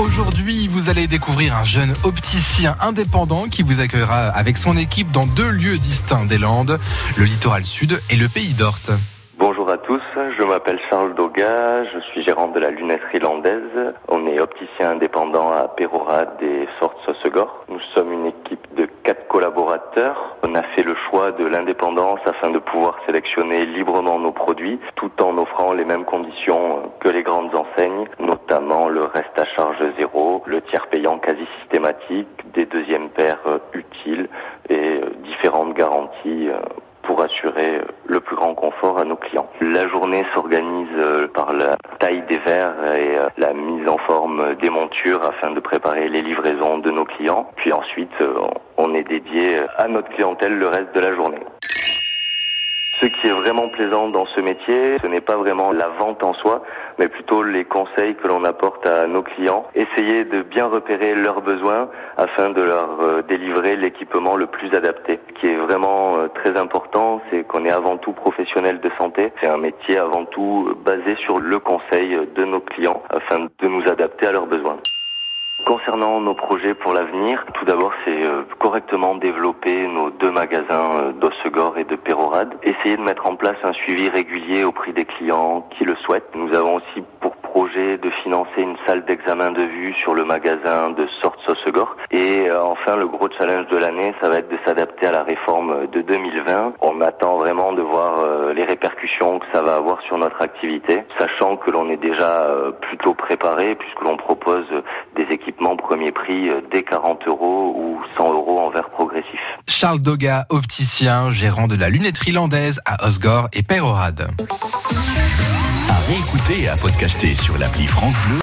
Aujourd'hui, vous allez découvrir un jeune opticien indépendant qui vous accueillera avec son équipe dans deux lieux distincts des Landes, le littoral sud et le pays d'Orte. Bonjour à tous, je m'appelle Charles Doga, je suis gérant de la lunetterie landaise. On est opticien indépendant à Pérorade et Sorte-Sossegor. Nous sommes une équipe de quatre collaborateurs. On a fait le choix de l'indépendance afin de pouvoir sélectionner librement nos produits tout en offrant les mêmes conditions que les grandes enseignes, notamment le reste à charge zéro, le tiers payant quasi systématique, des deuxièmes paires utiles et différentes garanties pour assurer le plus grand confort à nos clients. La journée s'organise euh, par la taille des verres et euh, la mise en forme des montures afin de préparer les livraisons de nos clients. Puis ensuite, euh, on est dédié à notre clientèle le reste de la journée. Ce qui est vraiment plaisant dans ce métier, ce n'est pas vraiment la vente en soi, mais plutôt les conseils que l'on apporte à nos clients. Essayer de bien repérer leurs besoins afin de leur euh, délivrer l'équipement le plus adapté. Ce qui est vraiment euh, très important, c'est qu'on est avant tout professionnel de santé. C'est un métier avant tout basé sur le conseil de nos clients afin de nous adapter à leurs besoins. Concernant nos projets pour l'avenir, tout d'abord c'est euh, correctement développer nos deux magasins euh, d'Ossegor et de Essayer de mettre en place un suivi régulier au prix des clients qui le souhaitent. Nous avons aussi pour projet de financer une salle d'examen de vue sur le magasin de Sorte Sossegor. Et euh, enfin, le gros challenge de l'année, ça va être de s'adapter à la réforme de 2020. On attend vraiment de voir les répercussions que ça va avoir sur notre activité, sachant que l'on est déjà plutôt préparé puisque l'on propose des équipements premier prix dès 40 euros ou 100 euros en verre progressif. Charles Doga, opticien, gérant de la lunetterie landaise à Osgore et Pérorade. À réécouter et à podcaster sur l'appli France Bleu.